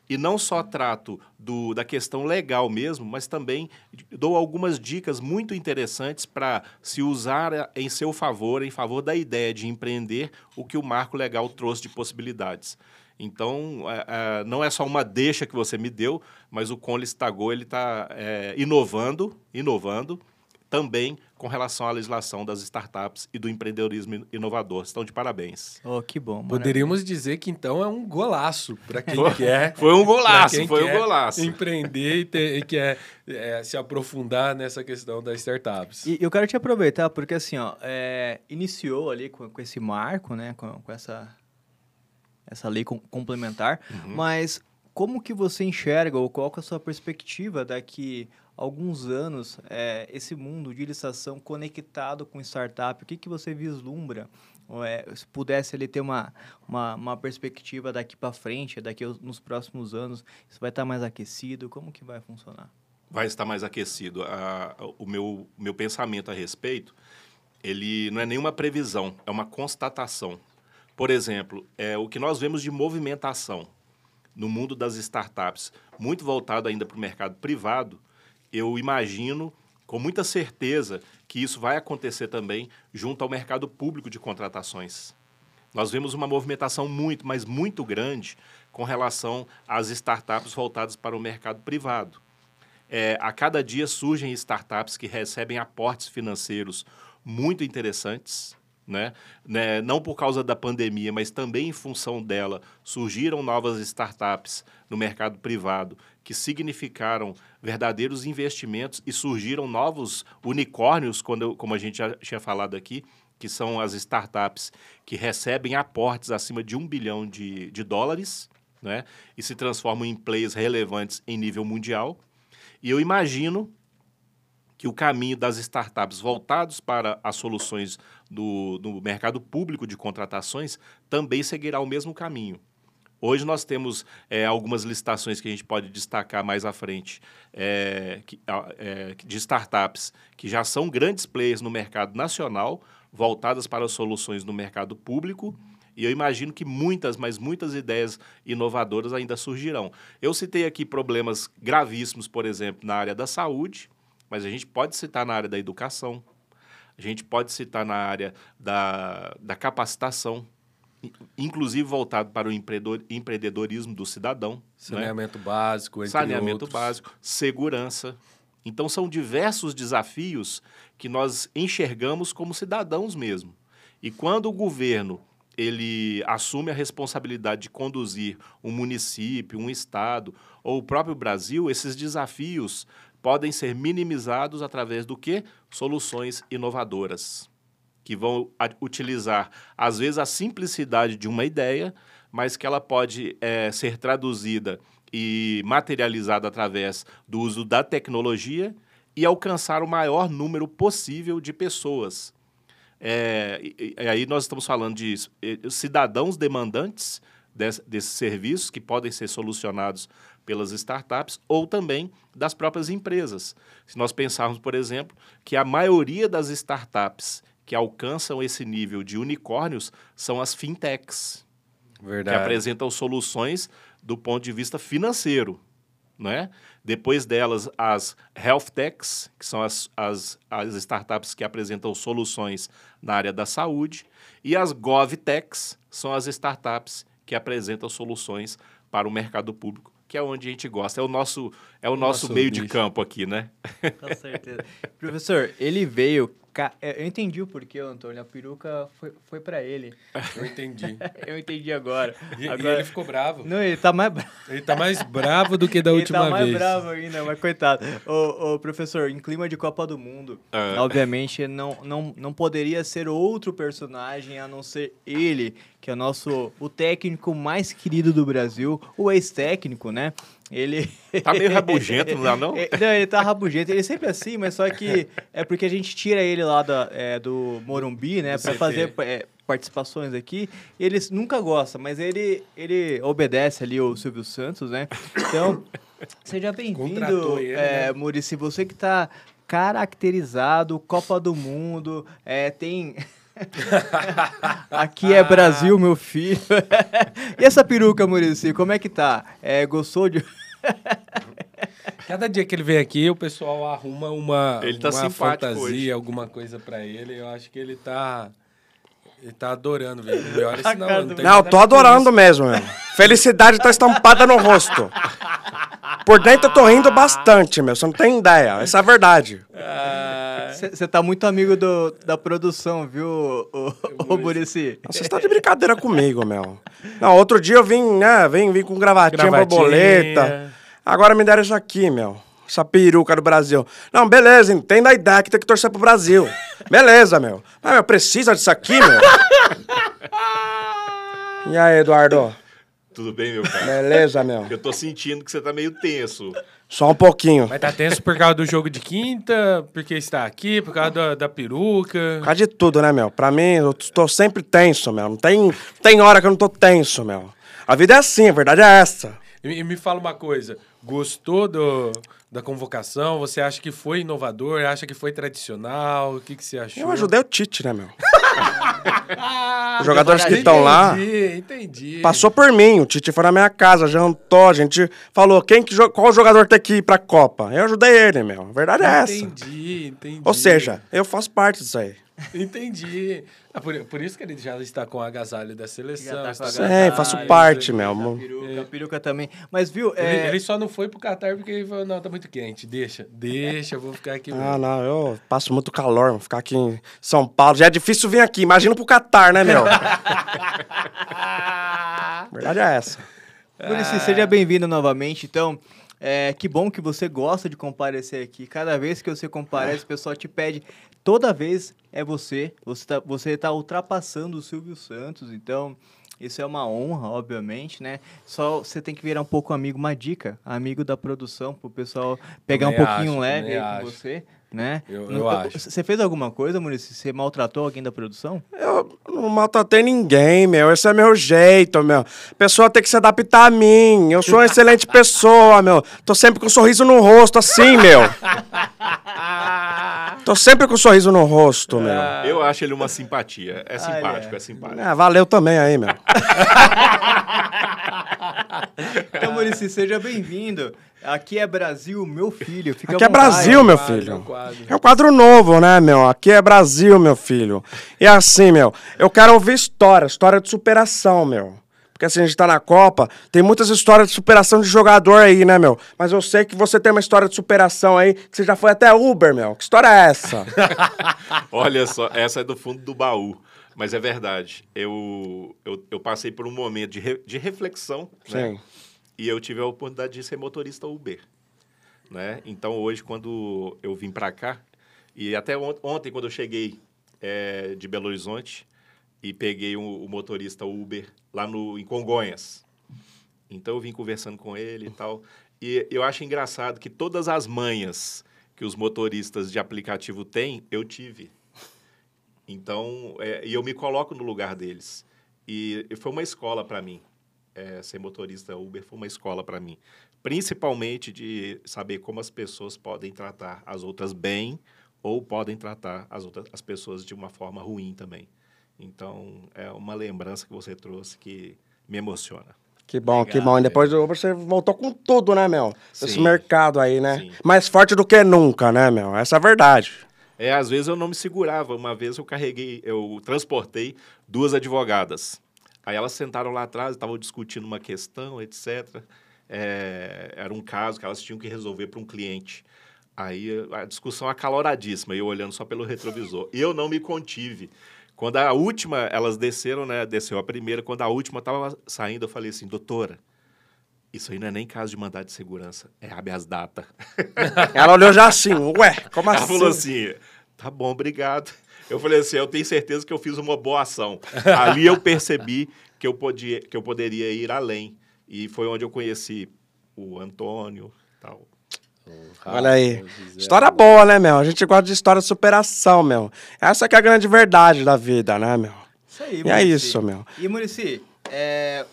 [SPEAKER 3] e não só trato do, da questão legal mesmo, mas também dou algumas dicas muito interessantes para se usar em seu favor, em favor da ideia de empreender, o que o marco legal trouxe de possibilidades. Então, é, é, não é só uma deixa que você me deu, mas o Conle Stagou ele está é, inovando, inovando também com relação à legislação das startups e do empreendedorismo inovador. Estão de parabéns.
[SPEAKER 2] Oh, que bom.
[SPEAKER 1] Poderíamos maravilha. dizer que então é um golaço para quem quer.
[SPEAKER 3] Foi um golaço, foi um golaço.
[SPEAKER 1] Empreender e, ter, e quer é, se aprofundar nessa questão das startups.
[SPEAKER 2] E eu quero te aproveitar, porque assim, ó, é, iniciou ali com, com, esse marco, né, com, com essa, essa lei com, complementar, uhum. mas como que você enxerga ou qual é a sua perspectiva daqui alguns anos é, esse mundo de licitação conectado com startup? O que, que você vislumbra? É, se pudesse ele ter uma, uma, uma perspectiva daqui para frente, daqui nos próximos anos, isso vai estar mais aquecido? Como que vai funcionar?
[SPEAKER 3] Vai estar mais aquecido. A, o meu, meu pensamento a respeito, ele não é nenhuma previsão, é uma constatação. Por exemplo, é o que nós vemos de movimentação no mundo das startups, muito voltado ainda para o mercado privado, eu imagino com muita certeza que isso vai acontecer também junto ao mercado público de contratações. Nós vemos uma movimentação muito, mas muito grande com relação às startups voltadas para o mercado privado. É, a cada dia surgem startups que recebem aportes financeiros muito interessantes, né? né? Não por causa da pandemia, mas também em função dela, surgiram novas startups no mercado privado que significaram verdadeiros investimentos e surgiram novos unicórnios, quando, como a gente já tinha falado aqui, que são as startups que recebem aportes acima de um bilhão de, de dólares né? e se transformam em players relevantes em nível mundial. E eu imagino que o caminho das startups voltados para as soluções do, do mercado público de contratações também seguirá o mesmo caminho. Hoje nós temos é, algumas licitações que a gente pode destacar mais à frente é, que, é, de startups que já são grandes players no mercado nacional, voltadas para soluções no mercado público. E eu imagino que muitas, mas muitas ideias inovadoras ainda surgirão. Eu citei aqui problemas gravíssimos, por exemplo, na área da saúde, mas a gente pode citar na área da educação, a gente pode citar na área da, da capacitação, inclusive voltado para o empreendedorismo do cidadão. Né?
[SPEAKER 1] Saneamento né? básico, entre
[SPEAKER 3] Saneamento
[SPEAKER 1] outros.
[SPEAKER 3] básico, segurança. Então, são diversos desafios que nós enxergamos como cidadãos mesmo. E quando o governo ele assume a responsabilidade de conduzir um município, um estado ou o próprio Brasil, esses desafios podem ser minimizados através do que? Soluções inovadoras que vão utilizar, às vezes, a simplicidade de uma ideia, mas que ela pode é, ser traduzida e materializada através do uso da tecnologia e alcançar o maior número possível de pessoas. É, e, e aí nós estamos falando de cidadãos demandantes desse, desses serviços que podem ser solucionados pelas startups ou também das próprias empresas. Se nós pensarmos, por exemplo, que a maioria das startups que alcançam esse nível de unicórnios são as fintechs, Verdade. que apresentam soluções do ponto de vista financeiro. Né? Depois delas, as health techs, que são as, as, as startups que apresentam soluções na área da saúde, e as govtechs são as startups que apresentam soluções para o mercado público, que é onde a gente gosta. É o nosso, é o nosso, nosso meio bicho. de campo aqui, né?
[SPEAKER 2] Com certeza. Professor, ele veio Ca- é, Eu entendi o porquê, Antônio. A peruca foi, foi pra ele.
[SPEAKER 1] Eu entendi.
[SPEAKER 2] Eu entendi agora.
[SPEAKER 1] E, e
[SPEAKER 2] agora...
[SPEAKER 1] ele ficou bravo.
[SPEAKER 2] Não, ele tá mais bravo.
[SPEAKER 1] Ele tá mais bravo do que da última
[SPEAKER 2] ele tá mais
[SPEAKER 1] vez.
[SPEAKER 2] bravo ainda, mas coitado. Ô, ô, professor, em clima de Copa do Mundo,
[SPEAKER 3] Ah.
[SPEAKER 2] obviamente não, não, não poderia ser outro personagem a não ser ele, que é o nosso o técnico mais querido do Brasil, o ex-técnico, né? Ele.
[SPEAKER 3] Tá meio rabugento, não é não?
[SPEAKER 2] É, Não, ele tá rabugento. Ele é sempre assim, mas só que é porque a gente tira ele lá da, é, do Morumbi, né? Pra fazer é, participações aqui. Ele nunca gosta, mas ele, ele obedece ali o Silvio Santos, né? Então, seja bem-vindo, é,
[SPEAKER 1] né?
[SPEAKER 2] Murici. Você que tá caracterizado, Copa do Mundo, é, tem... Aqui é Brasil, meu filho. e essa peruca, Murici, como é que tá? É, gostou de...
[SPEAKER 1] Cada dia que ele vem aqui, o pessoal arruma uma,
[SPEAKER 3] Ele tá
[SPEAKER 1] uma fantasia,
[SPEAKER 3] hoje.
[SPEAKER 1] alguma coisa pra ele. Eu acho que ele tá. Ele tá adorando, velho. Não me olha
[SPEAKER 2] A
[SPEAKER 1] assim, não. não
[SPEAKER 4] Não, tô adorando mesmo, meu. Felicidade tá estampada no rosto. Por dentro eu tô rindo bastante, meu. Você não tem ideia. Essa é a verdade.
[SPEAKER 2] Você tá muito amigo do, da produção, viu, ô, Murici?
[SPEAKER 4] Você está de brincadeira comigo, meu. Não, outro dia eu vim, né? Vim, vim com gravatinha,
[SPEAKER 1] Gravatinha.
[SPEAKER 4] borboleta. Agora me deram isso aqui, meu. Essa peruca do Brasil. Não, beleza, entenda a ideia que tem que torcer pro Brasil. Beleza, meu. Mas, meu, precisa disso aqui, meu? E aí, Eduardo?
[SPEAKER 3] Tudo bem, meu cara?
[SPEAKER 4] Beleza, meu?
[SPEAKER 3] Eu tô sentindo que você tá meio tenso.
[SPEAKER 4] Só um pouquinho.
[SPEAKER 1] Mas tá tenso por causa do jogo de quinta, porque está aqui, por causa da, da peruca.
[SPEAKER 4] Por causa de tudo, né, meu? Pra mim, eu tô sempre tenso, meu. Não tem, tem hora que eu não tô tenso, meu. A vida é assim, a verdade é essa.
[SPEAKER 1] E, e me fala uma coisa, gostou do, da convocação? Você acha que foi inovador? Acha que foi tradicional? O que, que você achou?
[SPEAKER 4] Eu ajudei o Tite, né, meu? Os jogadores que estão lá
[SPEAKER 1] Entendi, entendi.
[SPEAKER 4] passou por mim. O Tite foi na minha casa, jantou, a gente falou quem que, qual jogador tem que ir pra Copa. Eu ajudei ele, meu. A verdade é essa.
[SPEAKER 1] Entendi, entendi.
[SPEAKER 4] Ou seja, eu faço parte disso aí.
[SPEAKER 1] Entendi. Ah, por, por isso que ele já está com o agasalho da seleção.
[SPEAKER 2] Tá com
[SPEAKER 1] está
[SPEAKER 2] a
[SPEAKER 1] com
[SPEAKER 4] É,
[SPEAKER 1] agasalho,
[SPEAKER 4] faço
[SPEAKER 1] ele-
[SPEAKER 4] parte, meu.
[SPEAKER 2] A peruca, a peruca também. Mas, viu,
[SPEAKER 1] Ele,
[SPEAKER 2] é,
[SPEAKER 1] ele só não foi pro Qatar porque ele falou, não, tá muito quente. Deixa, deixa, eu vou ficar aqui.
[SPEAKER 4] Ah,
[SPEAKER 1] mesmo."
[SPEAKER 4] não, eu passo muito calor, mano. Ficar aqui em São Paulo. Já é difícil vir aqui. Imagina pro Catar, né, meu? A verdade é essa.
[SPEAKER 2] Murici, seja bem-vindo novamente. Então, é, que bom que você gosta de comparecer aqui. Cada vez que você comparece, o pessoal te pede. Toda vez é você. Você tá, você tá ultrapassando o Silvio Santos. Então, isso é uma honra, obviamente, né? Só você tem que virar um pouco amigo, uma dica, amigo da produção, pro pessoal pegar um pouquinho
[SPEAKER 1] acho,
[SPEAKER 2] leve aí com
[SPEAKER 1] acho.
[SPEAKER 2] você, né?
[SPEAKER 1] Eu-
[SPEAKER 2] Não-
[SPEAKER 1] eu acho.
[SPEAKER 2] Você fez alguma coisa, Murici? Você maltratou alguém da produção?
[SPEAKER 4] Eu não maltratei ninguém, meu. Esse é meu jeito, meu. A pessoa tem que se adaptar a mim. Eu sou uma excelente pessoa, meu. Tô sempre com um sorriso no rosto, assim, meu. Tô sempre com um sorriso no rosto, meu.
[SPEAKER 3] Eu acho ele uma simpatia. É simpático,
[SPEAKER 2] Olha.
[SPEAKER 3] é simpático.
[SPEAKER 4] É, valeu também aí, meu.
[SPEAKER 2] Então, Murici, seja bem-vindo. Aqui é Brasil, meu filho. Fica
[SPEAKER 4] Aqui é
[SPEAKER 2] vontade.
[SPEAKER 4] Brasil, meu
[SPEAKER 1] quadro, é
[SPEAKER 4] filho.
[SPEAKER 1] um quadro.
[SPEAKER 4] É um quadro novo, né, meu? Aqui é Brasil, meu filho. E assim, meu, eu quero ouvir história, história de superação, meu. Porque assim, a gente tá na Copa, tem muitas histórias de superação de jogador aí, né, meu? Mas eu sei que você tem uma história de superação aí, que você já foi até Uber, meu. Que história é essa?
[SPEAKER 3] Olha só, essa é do fundo do baú. Mas é verdade. Eu, eu, eu passei por um momento de, re- de reflexão. né? E eu tive a oportunidade de ser motorista Uber. Né? Então, hoje, quando eu vim para cá, e até on- ontem, quando eu cheguei eh, de Belo Horizonte, e peguei o, o motorista Uber lá no, em Congonhas. Então, eu vim conversando com ele e tal. E eu acho engraçado que todas as manhas que os motoristas de aplicativo têm, eu tive. Então, é, e eu me coloco no lugar deles. E, e foi uma escola para mim. É, ser motorista Uber foi uma escola para mim. Principalmente de saber como as pessoas podem tratar as outras bem ou podem tratar as outras as pessoas de uma forma ruim também. Então, é uma lembrança que você trouxe que me emociona.
[SPEAKER 4] Que bom, que
[SPEAKER 2] Legal,
[SPEAKER 4] bom. E depois do Uber você voltou com tudo, né, meu? Esse
[SPEAKER 3] Sim.
[SPEAKER 4] mercado aí, né?
[SPEAKER 3] Sim.
[SPEAKER 4] Mais forte do que nunca, né, meu? Essa é a verdade.
[SPEAKER 3] É, às vezes eu não me segurava. Uma vez eu carreguei, eu transportei duas advogadas. Aí elas sentaram lá atrás, estavam discutindo uma questão, etc. É, era um caso que elas tinham que resolver para um cliente. Aí a discussão acaloradíssima, eu olhando só pelo retrovisor. Eu não me contive. Quando a última, elas desceram, né? Desceu a primeira, quando a última estava saindo, eu falei assim, doutora, isso aí não é nem caso de mandado de segurança, é habeas data.
[SPEAKER 4] Ela olhou já assim, ué, como
[SPEAKER 3] Ela
[SPEAKER 4] assim?
[SPEAKER 3] falou assim, tá bom, obrigado. Eu falei assim, eu tenho certeza que eu fiz uma boa ação. Ali eu percebi que eu, podia, que eu poderia ir além. E foi onde eu conheci o Antônio tal.
[SPEAKER 4] Olha aí. História boa, né, meu? A gente gosta de história de superação, meu. Essa que é a grande verdade da vida, né, meu?
[SPEAKER 2] Isso aí,
[SPEAKER 4] E é isso, meu.
[SPEAKER 2] E, Murici, é,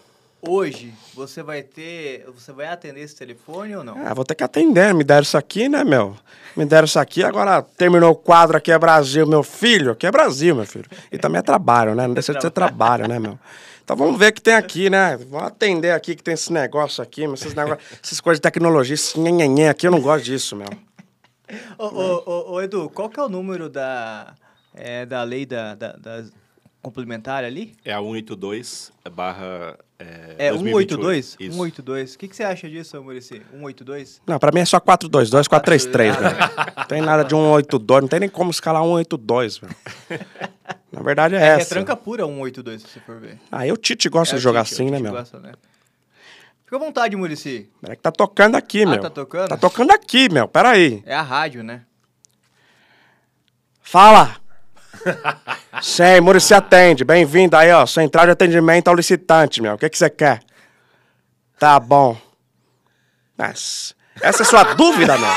[SPEAKER 2] hoje você vai ter. Você vai atender esse telefone ou não?
[SPEAKER 4] Ah, vou ter que atender. Me deram isso aqui, né, meu? Me deram isso aqui, agora terminou o quadro aqui é Brasil, meu filho. Aqui é Brasil, meu filho. E também é trabalho, né? Não deixa de ser trabalho, né, meu? Então vamos ver o que tem aqui, né? Vamos atender aqui que tem esse negócio aqui, meu, esses negócios, essas coisas de tecnologia, esse nhenhenhen aqui, eu não gosto disso, meu.
[SPEAKER 2] Ô, ô, ô, ô, Edu, qual que é o número da, é, da lei da, da, da complementar ali?
[SPEAKER 3] É a 182 barra. É,
[SPEAKER 2] É
[SPEAKER 3] 2028.
[SPEAKER 2] 182?
[SPEAKER 3] Isso.
[SPEAKER 2] 182. O que, que você acha disso, Murici? 182?
[SPEAKER 4] Não, pra mim é só 422, 433, velho. Não tem nada de 182, não tem nem como escalar 182, velho. Na verdade é,
[SPEAKER 2] É, é
[SPEAKER 4] essa.
[SPEAKER 2] tranca pura 182, se você for ver.
[SPEAKER 4] Aí o Tite gosta
[SPEAKER 2] É,
[SPEAKER 4] de jogar
[SPEAKER 2] Tite,
[SPEAKER 4] assim, né, meu?
[SPEAKER 2] gosta, né? Fica à vontade, Murici.
[SPEAKER 4] Peraí que tá tocando aqui,
[SPEAKER 2] Ah,
[SPEAKER 4] meu.
[SPEAKER 2] tá tocando?
[SPEAKER 4] Tá tocando aqui, meu. Peraí.
[SPEAKER 2] É a rádio, né?
[SPEAKER 4] Fala! Sim, Murici atende. Bem-vindo aí, ó. Central de atendimento ao licitante, meu. O que que você quer? Tá bom. Essa, essa é sua dúvida, meu?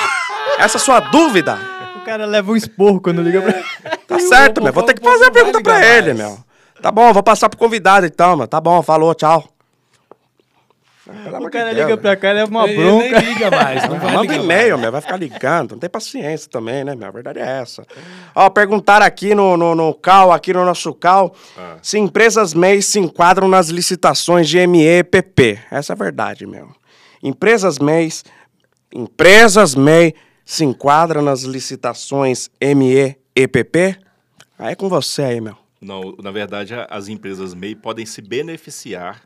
[SPEAKER 4] Essa é sua dúvida?
[SPEAKER 2] O cara leva um esporro quando liga pra
[SPEAKER 4] Tá certo, meu. Vou ter que fazer a pergunta pra ele, meu. Tá bom, vou passar pro convidado então, meu. Tá bom, falou, tchau. Pelo
[SPEAKER 2] O cara liga pra cá e leva uma
[SPEAKER 1] Ele
[SPEAKER 2] bronca.
[SPEAKER 1] nem liga mais, não vai
[SPEAKER 4] Manda
[SPEAKER 1] ligar
[SPEAKER 4] e-mail, meu, vai ficar ligando. Não tem paciência também, né, meu? A verdade é essa. Ó, perguntaram aqui no, no, no CAL, aqui no nosso CAL,
[SPEAKER 3] Ah.
[SPEAKER 4] se empresas MEI se enquadram nas licitações de ME e PP. Essa é a verdade, meu. Empresas MEI, empresas MEI se enquadram nas licitações ME e PP? Aí é com você aí, meu.
[SPEAKER 3] Não, na verdade, as empresas MEI podem se beneficiar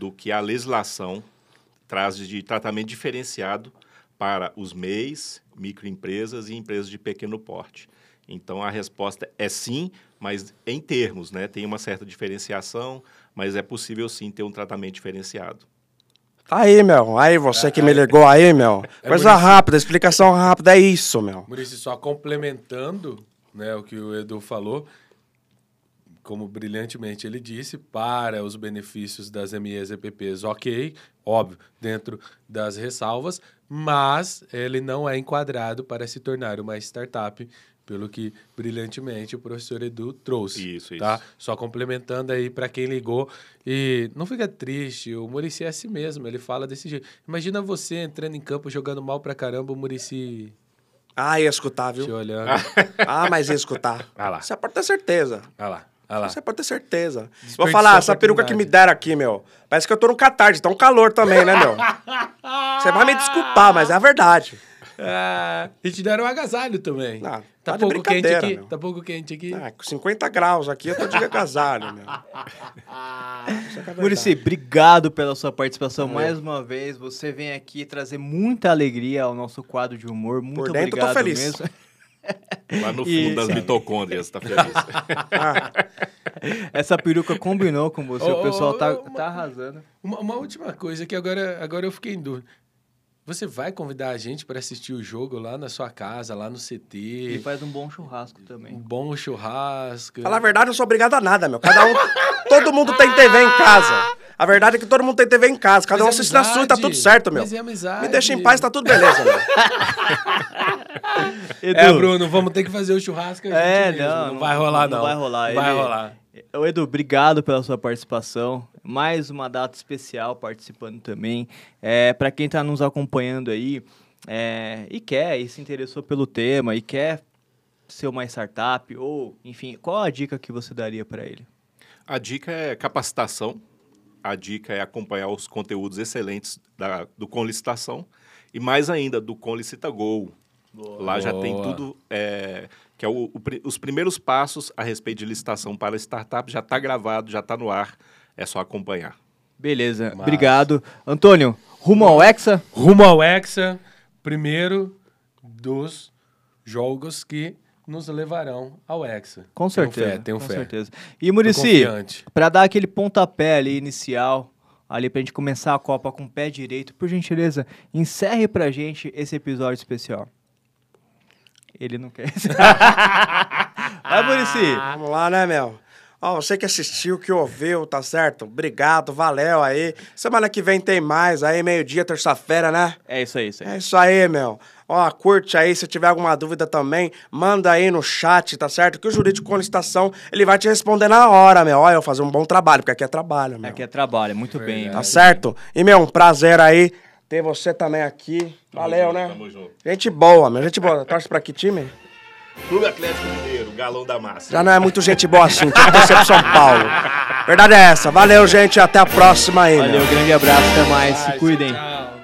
[SPEAKER 3] do que a legislação traz de tratamento diferenciado para os MEIs, microempresas e empresas de pequeno porte. Então, a resposta é sim, mas em termos, né? Tem uma certa diferenciação, mas é possível sim ter um tratamento diferenciado.
[SPEAKER 4] Tá aí, meu. Aí você que me ligou aí, meu.
[SPEAKER 1] É
[SPEAKER 4] Coisa
[SPEAKER 1] bonito.
[SPEAKER 4] rápida, explicação rápida, é isso, meu.
[SPEAKER 1] Maurício, só complementando né, o que o Edu falou, como brilhantemente ele disse, para os benefícios das MEs e EPPs, ok, óbvio, dentro das ressalvas, mas ele não é enquadrado para se tornar uma startup, pelo que brilhantemente o professor Edu trouxe.
[SPEAKER 3] Isso,
[SPEAKER 1] tá?
[SPEAKER 3] isso.
[SPEAKER 1] Só complementando aí para quem ligou. E não fica triste, o Murici é assim mesmo, ele fala desse jeito. Imagina você entrando em campo jogando mal pra caramba, o Murici
[SPEAKER 4] Ah, ia escutar,
[SPEAKER 1] te
[SPEAKER 4] viu?
[SPEAKER 1] olhando.
[SPEAKER 4] Ah, mas ia escutar.
[SPEAKER 1] Ah lá.
[SPEAKER 4] Você pode ter certeza.
[SPEAKER 1] Olha lá, lá.
[SPEAKER 4] Você pode ter certeza. Vou falar, essa peruca que me deram aqui, meu. Parece que eu tô no Catar, tá um calor também, né, meu? Você vai me desculpar, mas é a verdade.
[SPEAKER 1] Ah, e te deram um agasalho também.
[SPEAKER 4] Não,
[SPEAKER 1] tá
[SPEAKER 4] tá de
[SPEAKER 1] pouco quente aqui.
[SPEAKER 4] meu.
[SPEAKER 1] Tá pouco quente aqui.
[SPEAKER 4] Ah, com 50 graus aqui, eu tô de agasalho, meu. É é
[SPEAKER 2] Murici, obrigado pela sua participação mais uma vez. Você vem aqui trazer muita alegria ao nosso quadro de humor. Muito
[SPEAKER 4] Por dentro eu tô
[SPEAKER 2] obrigado
[SPEAKER 4] feliz.
[SPEAKER 2] mesmo.
[SPEAKER 3] Lá no
[SPEAKER 2] E-
[SPEAKER 3] fundo das mitocôndrias, tá feliz?
[SPEAKER 4] Ah,
[SPEAKER 2] Essa peruca combinou com você.
[SPEAKER 1] Ô,
[SPEAKER 2] o pessoal
[SPEAKER 1] ô,
[SPEAKER 2] tá,
[SPEAKER 1] ô,
[SPEAKER 2] tá arrasando.
[SPEAKER 1] Uma, uma última coisa que agora, agora eu fiquei em dúvida. Você vai convidar a gente para assistir o jogo lá na sua casa, lá no
[SPEAKER 2] E
[SPEAKER 1] CT?
[SPEAKER 2] faz um bom churrasco
[SPEAKER 1] Um
[SPEAKER 2] também.
[SPEAKER 1] bom churrasco.
[SPEAKER 4] falar a verdade, eu não sou obrigado a nada, meu. Cada um. todo mundo tem TV em casa. A verdade é que todo mundo tem TV em casa. Cada um
[SPEAKER 1] Mas é
[SPEAKER 4] assiste na sua e tá tudo certo, meu.
[SPEAKER 1] Mas é amizade.
[SPEAKER 4] Me deixa em paz, tá tudo beleza, meu.
[SPEAKER 2] Edu,
[SPEAKER 1] É, Bruno, vamos ter que fazer o churrasco. a gente
[SPEAKER 2] É,
[SPEAKER 1] mesmo.
[SPEAKER 2] não,
[SPEAKER 1] não,
[SPEAKER 2] não-
[SPEAKER 1] vai rolar,
[SPEAKER 2] não
[SPEAKER 1] não.
[SPEAKER 2] vai rolar.
[SPEAKER 1] Vai
[SPEAKER 2] Ele-
[SPEAKER 1] rolar.
[SPEAKER 2] Ô, Edu, obrigado pela sua participação. Mais uma data especial participando também. É, para quem está nos acompanhando aí é, e quer e se interessou pelo tema e quer ser uma startup ou, enfim, qual a dica que você daria para ele?
[SPEAKER 3] A dica é capacitação. A dica é acompanhar os conteúdos excelentes da, do Com Licitação. E mais ainda, do Com Licita Go. Lá já tem
[SPEAKER 1] Boa.
[SPEAKER 3] tudo, é, que é o- o os primeiros passos a respeito de licitação para startup. Já está gravado, já está no ar. É só acompanhar.
[SPEAKER 2] Beleza,
[SPEAKER 1] Massa.
[SPEAKER 2] obrigado. Antônio, rumo ao Hexa?
[SPEAKER 1] Rumo ao Hexa. Primeiro, dos jogos que nos levarão ao Hexa.
[SPEAKER 2] Com
[SPEAKER 1] Tenho
[SPEAKER 2] certeza.
[SPEAKER 1] fé, tenho
[SPEAKER 2] com
[SPEAKER 1] fé.
[SPEAKER 2] certeza. E Murici, para dar aquele pontapé ali inicial, ali pra gente começar a Copa com o pé direito, por gentileza, encerre pra gente esse episódio especial. Ele não quer. Vai, Murici.
[SPEAKER 4] Vamos lá, né, meu? Ó, você que assistiu, que ouviu, tá certo? Obrigado, valeu aí. Semana que vem tem mais aí, meio-dia, terça-feira, né?
[SPEAKER 2] É isso aí, isso aí.
[SPEAKER 4] É isso aí, meu. Ó, curte aí, se tiver alguma dúvida também, manda aí no chat, tá certo? Que o jurídico com licitação, ele vai te responder na hora, meu. Ó, eu fazer um bom trabalho, porque aqui é trabalho, meu.
[SPEAKER 2] Aqui é trabalho, muito bem.
[SPEAKER 1] Verdade.
[SPEAKER 4] Tá certo? E, meu, um prazer aí ter você também aqui. Valeu,
[SPEAKER 3] junto,
[SPEAKER 4] né?
[SPEAKER 3] tamo junto.
[SPEAKER 4] Gente boa, meu. Gente boa. Torce pra que time?
[SPEAKER 3] Clube Atlético Mineiro, galão da massa.
[SPEAKER 4] Já não é muito gente boa assim. Tem que torcer pro São Paulo. Verdade é essa. Valeu, gente. Até a próxima aí, meu.
[SPEAKER 2] Valeu, grande abraço, até mais. Se cuidem.
[SPEAKER 1] Tchau.